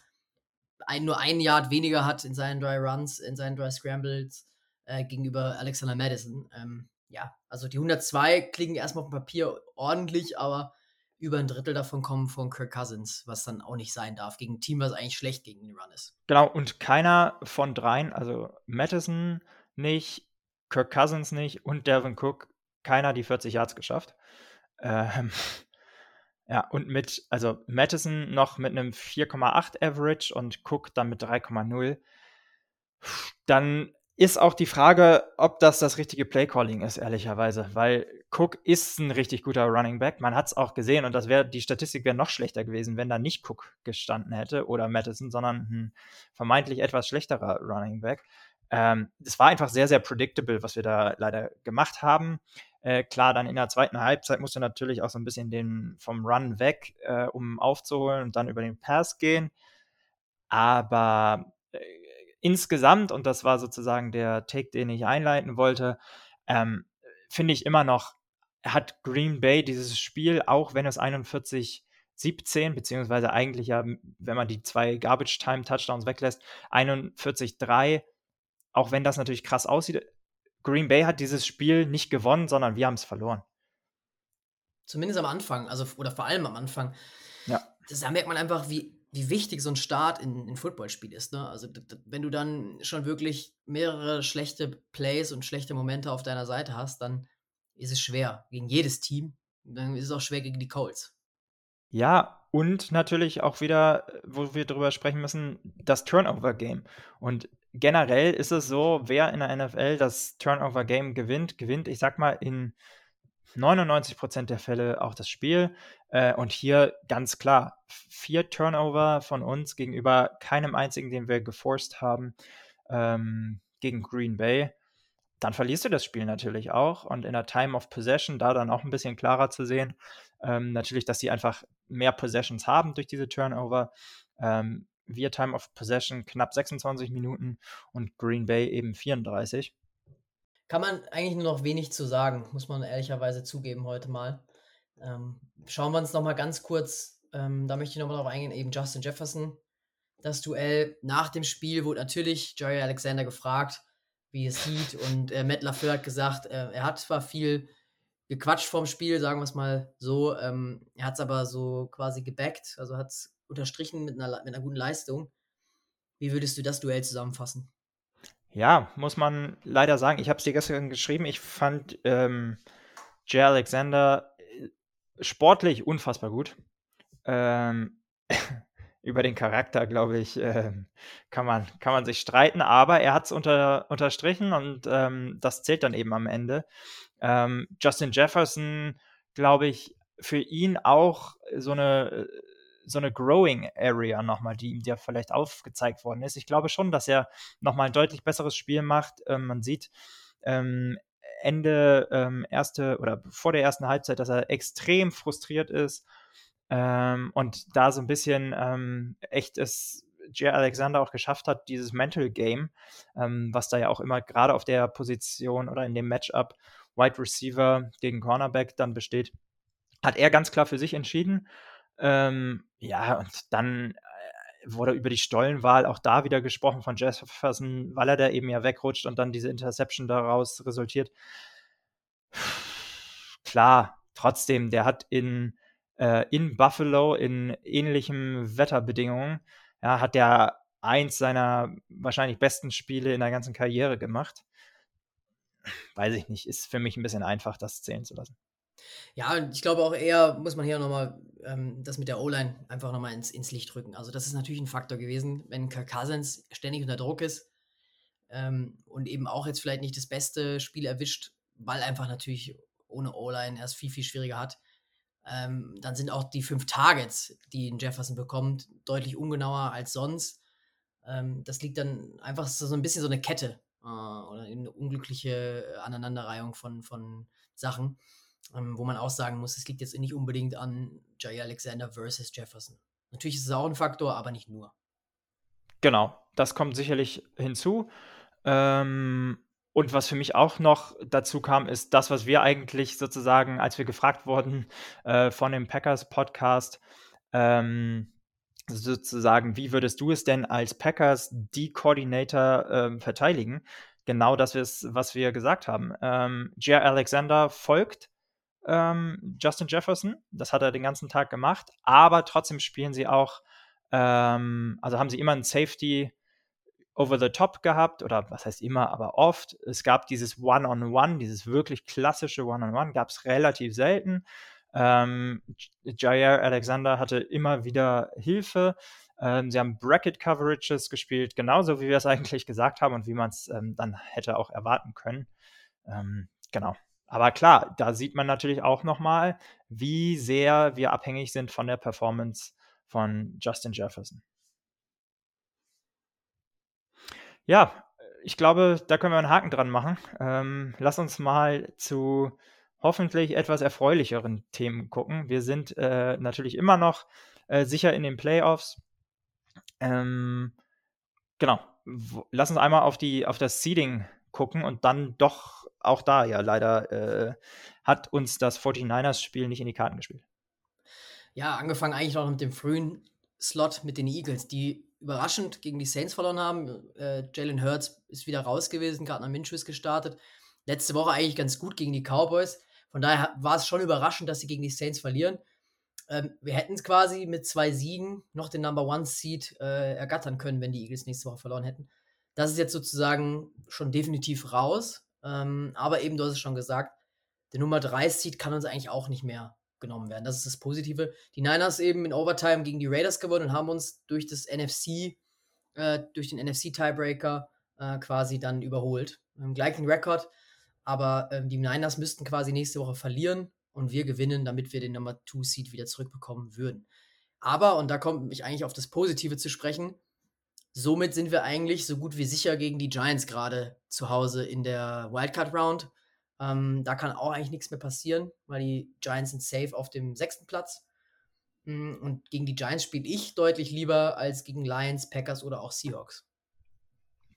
ein, nur ein Yard weniger hat in seinen Dry Runs, in seinen Dry Scrambles äh, gegenüber Alexander Madison. Ähm, ja, also die 102 klingen erstmal auf dem Papier ordentlich, aber über ein Drittel davon kommen von Kirk Cousins, was dann auch nicht sein darf, gegen ein Team, was eigentlich schlecht gegen den Run ist. Genau, und keiner von dreien, also Madison nicht, Kirk Cousins nicht und Devin Cook, keiner die 40 Yards geschafft. Ähm, ja, und mit, also Madison noch mit einem 4,8 Average und Cook dann mit 3,0. Dann ist auch die Frage, ob das das richtige Playcalling ist, ehrlicherweise, weil Cook ist ein richtig guter Running Back. Man hat es auch gesehen und das wäre die Statistik wäre noch schlechter gewesen, wenn da nicht Cook gestanden hätte oder Madison, sondern ein vermeintlich etwas schlechterer Running Back. Ähm, das war einfach sehr, sehr predictable, was wir da leider gemacht haben. Äh, klar, dann in der zweiten Halbzeit musste natürlich auch so ein bisschen den vom Run weg, äh, um aufzuholen und dann über den Pass gehen. Aber äh, insgesamt, und das war sozusagen der Take, den ich einleiten wollte, ähm, finde ich immer noch, hat Green Bay dieses Spiel, auch wenn es 41 17, beziehungsweise eigentlich ja, wenn man die zwei Garbage Time Touchdowns weglässt, 41-3, auch wenn das natürlich krass aussieht. Green Bay hat dieses Spiel nicht gewonnen, sondern wir haben es verloren. Zumindest am Anfang, also oder vor allem am Anfang. Ja. Das, da merkt man einfach, wie, wie wichtig so ein Start in ein Footballspiel ist. Ne? Also wenn du dann schon wirklich mehrere schlechte Plays und schlechte Momente auf deiner Seite hast, dann ist es schwer gegen jedes Team. Dann ist es auch schwer gegen die Colts. Ja, und natürlich auch wieder, wo wir drüber sprechen müssen, das Turnover-Game. Und generell ist es so, wer in der NFL das Turnover-Game gewinnt, gewinnt, ich sag mal, in 99% der Fälle auch das Spiel. Äh, und hier ganz klar, vier Turnover von uns gegenüber keinem einzigen, den wir geforst haben, ähm, gegen Green Bay. Dann verlierst du das Spiel natürlich auch. Und in der Time of Possession, da dann auch ein bisschen klarer zu sehen, ähm, natürlich, dass sie einfach mehr Possessions haben durch diese Turnover. Ähm, wir Time of Possession knapp 26 Minuten und Green Bay eben 34 kann man eigentlich nur noch wenig zu sagen, muss man ehrlicherweise zugeben heute mal. Ähm, schauen wir uns noch mal ganz kurz, ähm, da möchte ich noch mal darauf eingehen, eben Justin Jefferson. Das Duell nach dem Spiel wurde natürlich Jerry Alexander gefragt, wie es sieht und äh, Matt LaFleur hat gesagt, äh, er hat zwar viel gequatscht vorm Spiel, sagen wir es mal so, ähm, er hat es aber so quasi gebackt, also hat es unterstrichen mit einer, mit einer guten Leistung. Wie würdest du das Duell zusammenfassen? Ja, muss man leider sagen. Ich habe es dir gestern geschrieben. Ich fand ähm, Jay Alexander äh, sportlich unfassbar gut. Ähm, über den Charakter, glaube ich, äh, kann, man, kann man sich streiten, aber er hat es unter, unterstrichen und ähm, das zählt dann eben am Ende. Ähm, Justin Jefferson, glaube ich, für ihn auch so eine äh, so eine Growing Area nochmal, die ihm ja vielleicht aufgezeigt worden ist. Ich glaube schon, dass er nochmal ein deutlich besseres Spiel macht. Ähm, man sieht ähm, Ende ähm, erste oder vor der ersten Halbzeit, dass er extrem frustriert ist ähm, und da so ein bisschen ähm, echt es J. Alexander auch geschafft hat, dieses Mental Game, ähm, was da ja auch immer gerade auf der Position oder in dem Matchup Wide Receiver gegen Cornerback dann besteht, hat er ganz klar für sich entschieden. Ähm, ja, und dann äh, wurde über die Stollenwahl auch da wieder gesprochen von Jefferson, weil er da eben ja wegrutscht und dann diese Interception daraus resultiert. Klar, trotzdem, der hat in, äh, in Buffalo in ähnlichen Wetterbedingungen, ja, hat der eins seiner wahrscheinlich besten Spiele in der ganzen Karriere gemacht. Weiß ich nicht, ist für mich ein bisschen einfach, das zählen zu lassen. Ja, ich glaube auch eher, muss man hier nochmal ähm, das mit der O-Line einfach nochmal ins, ins Licht rücken. Also, das ist natürlich ein Faktor gewesen, wenn Kirk Cousins ständig unter Druck ist ähm, und eben auch jetzt vielleicht nicht das beste Spiel erwischt, weil einfach natürlich ohne O-Line erst viel, viel schwieriger hat. Ähm, dann sind auch die fünf Targets, die Jefferson bekommt, deutlich ungenauer als sonst. Ähm, das liegt dann einfach so ein bisschen so eine Kette äh, oder eine unglückliche Aneinanderreihung von, von Sachen ähm, wo man auch sagen muss, es liegt jetzt nicht unbedingt an Jay Alexander versus Jefferson. Natürlich ist es auch ein Faktor, aber nicht nur. Genau, das kommt sicherlich hinzu. Ähm, und was für mich auch noch dazu kam, ist das, was wir eigentlich sozusagen, als wir gefragt wurden äh, von dem Packers Podcast, ähm, sozusagen, wie würdest du es denn als Packers D-Coordinator äh, verteidigen? Genau das was wir gesagt haben. Ähm, Jair Alexander folgt ähm, Justin Jefferson. Das hat er den ganzen Tag gemacht. Aber trotzdem spielen sie auch, ähm, also haben sie immer einen Safety over the top gehabt. Oder was heißt immer, aber oft. Es gab dieses One-on-One, -on -One, dieses wirklich klassische One-on-One, gab es relativ selten. Ähm, Jair Alexander hatte immer wieder Hilfe. Ähm, sie haben Bracket-Coverages gespielt, genauso wie wir es eigentlich gesagt haben und wie man es ähm, dann hätte auch erwarten können. Ähm, genau. Aber klar, da sieht man natürlich auch nochmal, wie sehr wir abhängig sind von der Performance von Justin Jefferson. Ja, ich glaube, da können wir einen Haken dran machen. Ähm, lass uns mal zu hoffentlich etwas erfreulicheren Themen gucken. Wir sind äh, natürlich immer noch äh, sicher in den Playoffs. Ähm, genau. Lass uns einmal auf, die, auf das Seeding gucken und dann doch auch da, ja, leider äh, hat uns das 49ers-Spiel nicht in die Karten gespielt. Ja, angefangen eigentlich noch mit dem frühen Slot mit den Eagles, die überraschend gegen die Saints verloren haben. Äh, Jalen Hurts ist wieder raus gewesen, Gardner Minshew ist gestartet. Letzte Woche eigentlich ganz gut gegen die Cowboys. Von daher war es schon überraschend, dass sie gegen die Saints verlieren. Ähm, wir hätten es quasi mit zwei Siegen noch den Number One Seed äh, ergattern können, wenn die Eagles nächste Woche verloren hätten. Das ist jetzt sozusagen schon definitiv raus. Ähm, aber eben, du hast es schon gesagt, der Nummer 3 Seed kann uns eigentlich auch nicht mehr genommen werden. Das ist das Positive. Die Niners eben in Overtime gegen die Raiders gewonnen und haben uns durch das NFC, äh, durch den NFC-Tiebreaker äh, quasi dann überholt. Im gleichen Rekord, aber ähm, die Niners müssten quasi nächste Woche verlieren und wir gewinnen, damit wir den Nummer 2 Seed wieder zurückbekommen würden. Aber, und da kommt mich eigentlich auf das Positive zu sprechen, somit sind wir eigentlich so gut wie sicher gegen die Giants gerade zu Hause in der Wildcard Round. Ähm, da kann auch eigentlich nichts mehr passieren, weil die Giants sind safe auf dem sechsten Platz. Mm, und gegen die Giants spiele ich deutlich lieber als gegen Lions, Packers oder auch Seahawks.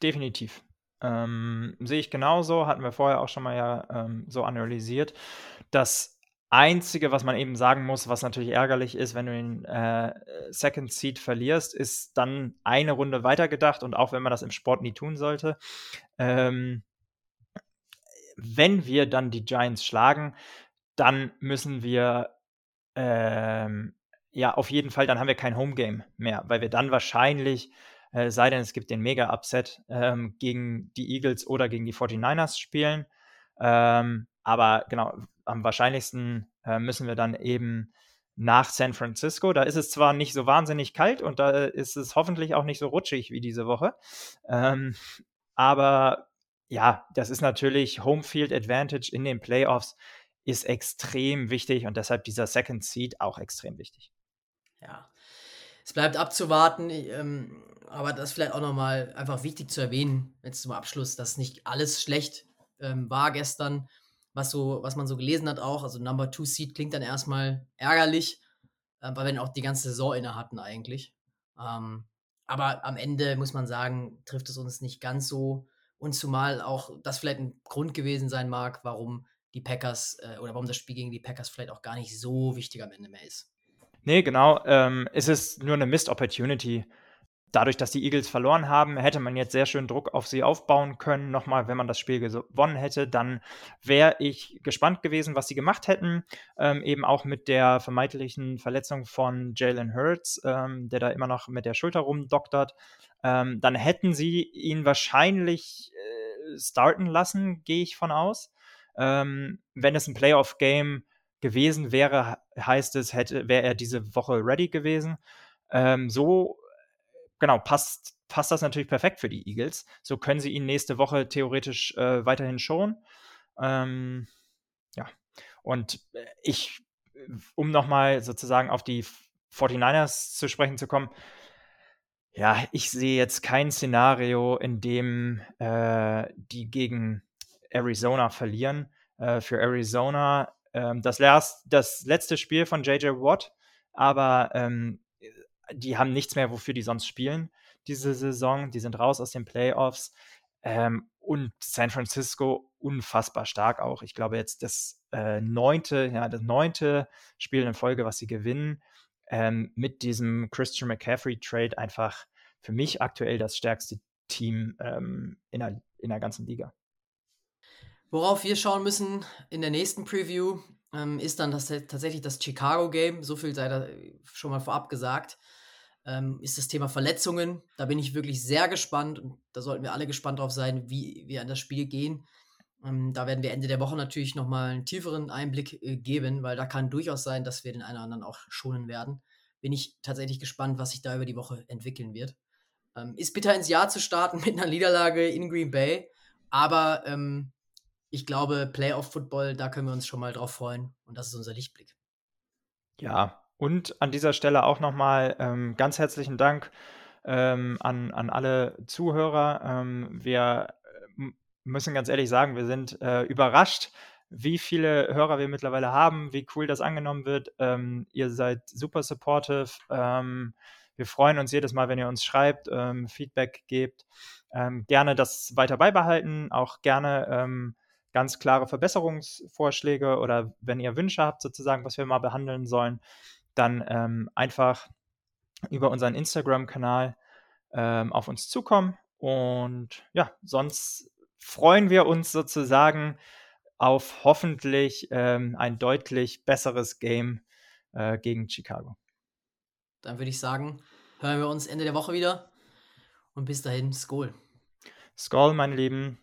Definitiv. Ähm, sehe ich genauso, hatten wir vorher auch schon mal ja ähm, so analysiert. Das Einzige, was man eben sagen muss, was natürlich ärgerlich ist, wenn du den äh, Second Seed verlierst, ist dann eine Runde weitergedacht und auch wenn man das im Sport nie tun sollte. Ähm, wenn wir dann die Giants schlagen, dann müssen wir ähm, ja auf jeden Fall, dann haben wir kein Home Game mehr, weil wir dann wahrscheinlich, äh, sei denn es gibt den Mega-Upset, ähm, gegen die Eagles oder gegen die 49ers spielen. Ähm, aber genau, am wahrscheinlichsten äh, müssen wir dann eben nach San Francisco. Da ist es zwar nicht so wahnsinnig kalt und da ist es hoffentlich auch nicht so rutschig wie diese Woche. Ähm, aber ja, das ist natürlich Homefield Advantage in den Playoffs ist extrem wichtig und deshalb dieser Second Seed auch extrem wichtig. Ja, es bleibt abzuwarten, ähm, aber das ist vielleicht auch nochmal einfach wichtig zu erwähnen, jetzt zum Abschluss, dass nicht alles schlecht ähm, war gestern was, so, was man so gelesen hat auch. Also Number Two Seed klingt dann erstmal ärgerlich, äh, weil wir auch die ganze Saison inne hatten eigentlich. Ähm, aber am Ende muss man sagen, trifft es uns nicht ganz so. Und zumal auch das vielleicht ein Grund gewesen sein mag, warum die Packers äh, oder warum das Spiel gegen die Packers vielleicht auch gar nicht so wichtig am Ende mehr ist. Nee, genau. Ähm, es ist nur eine Missed Opportunity dadurch, dass die Eagles verloren haben, hätte man jetzt sehr schön Druck auf sie aufbauen können. Nochmal, wenn man das Spiel gewonnen hätte, dann wäre ich gespannt gewesen, was sie gemacht hätten. Ähm, eben auch mit der vermeintlichen Verletzung von Jalen Hurts, ähm, der da immer noch mit der Schulter rumdoktert. Ähm, dann hätten sie ihn wahrscheinlich äh, starten lassen, gehe ich von aus. Ähm, wenn es ein Playoff-Game gewesen wäre, heißt es, wäre er diese Woche ready gewesen. Ähm, so genau, passt, passt das natürlich perfekt für die Eagles. So können sie ihn nächste Woche theoretisch äh, weiterhin schon. Ähm, ja, und äh, ich, um nochmal sozusagen auf die 49ers zu sprechen zu kommen, ja, ich sehe jetzt kein Szenario, in dem äh, die gegen Arizona verlieren. Äh, für Arizona ähm, das, last, das letzte Spiel von JJ Watt, aber ähm, die haben nichts mehr, wofür die sonst spielen diese Saison. Die sind raus aus den Playoffs. Ähm, und San Francisco unfassbar stark auch. Ich glaube jetzt das äh, neunte, ja, das neunte Spiel in Folge, was sie gewinnen, ähm, mit diesem Christian McCaffrey Trade einfach für mich aktuell das stärkste Team ähm, in, der, in der ganzen Liga. Worauf wir schauen müssen in der nächsten Preview, ähm, ist dann das, tatsächlich das Chicago Game. So viel sei da schon mal vorab gesagt. Ähm, ist das Thema Verletzungen. Da bin ich wirklich sehr gespannt und da sollten wir alle gespannt drauf sein, wie wir an das Spiel gehen. Ähm, da werden wir Ende der Woche natürlich nochmal einen tieferen Einblick äh, geben, weil da kann durchaus sein, dass wir den einen oder anderen auch schonen werden. Bin ich tatsächlich gespannt, was sich da über die Woche entwickeln wird. Ähm, ist bitter ins Jahr zu starten mit einer Niederlage in Green Bay, aber ähm, ich glaube, Playoff-Football, da können wir uns schon mal drauf freuen und das ist unser Lichtblick. Ja, und an dieser Stelle auch nochmal ähm, ganz herzlichen Dank ähm, an, an alle Zuhörer. Ähm, wir äh, müssen ganz ehrlich sagen, wir sind äh, überrascht, wie viele Hörer wir mittlerweile haben, wie cool das angenommen wird. Ähm, ihr seid super supportive. Ähm, wir freuen uns jedes Mal, wenn ihr uns schreibt, ähm, Feedback gebt. gerne das weiter beibehalten, auch gerne ganz klare Verbesserungsvorschläge oder wenn ihr Wünsche habt, sozusagen, was wir mal behandeln sollen, dann ähm, einfach über unseren Instagram-Kanal ähm, auf uns zukommen. Und ja, sonst freuen wir uns sozusagen auf hoffentlich ähm, ein deutlich besseres Game äh, gegen Chicago. Dann würde ich sagen, hören wir uns Ende der Woche wieder. Und bis dahin, Skol. Skol, meine Lieben.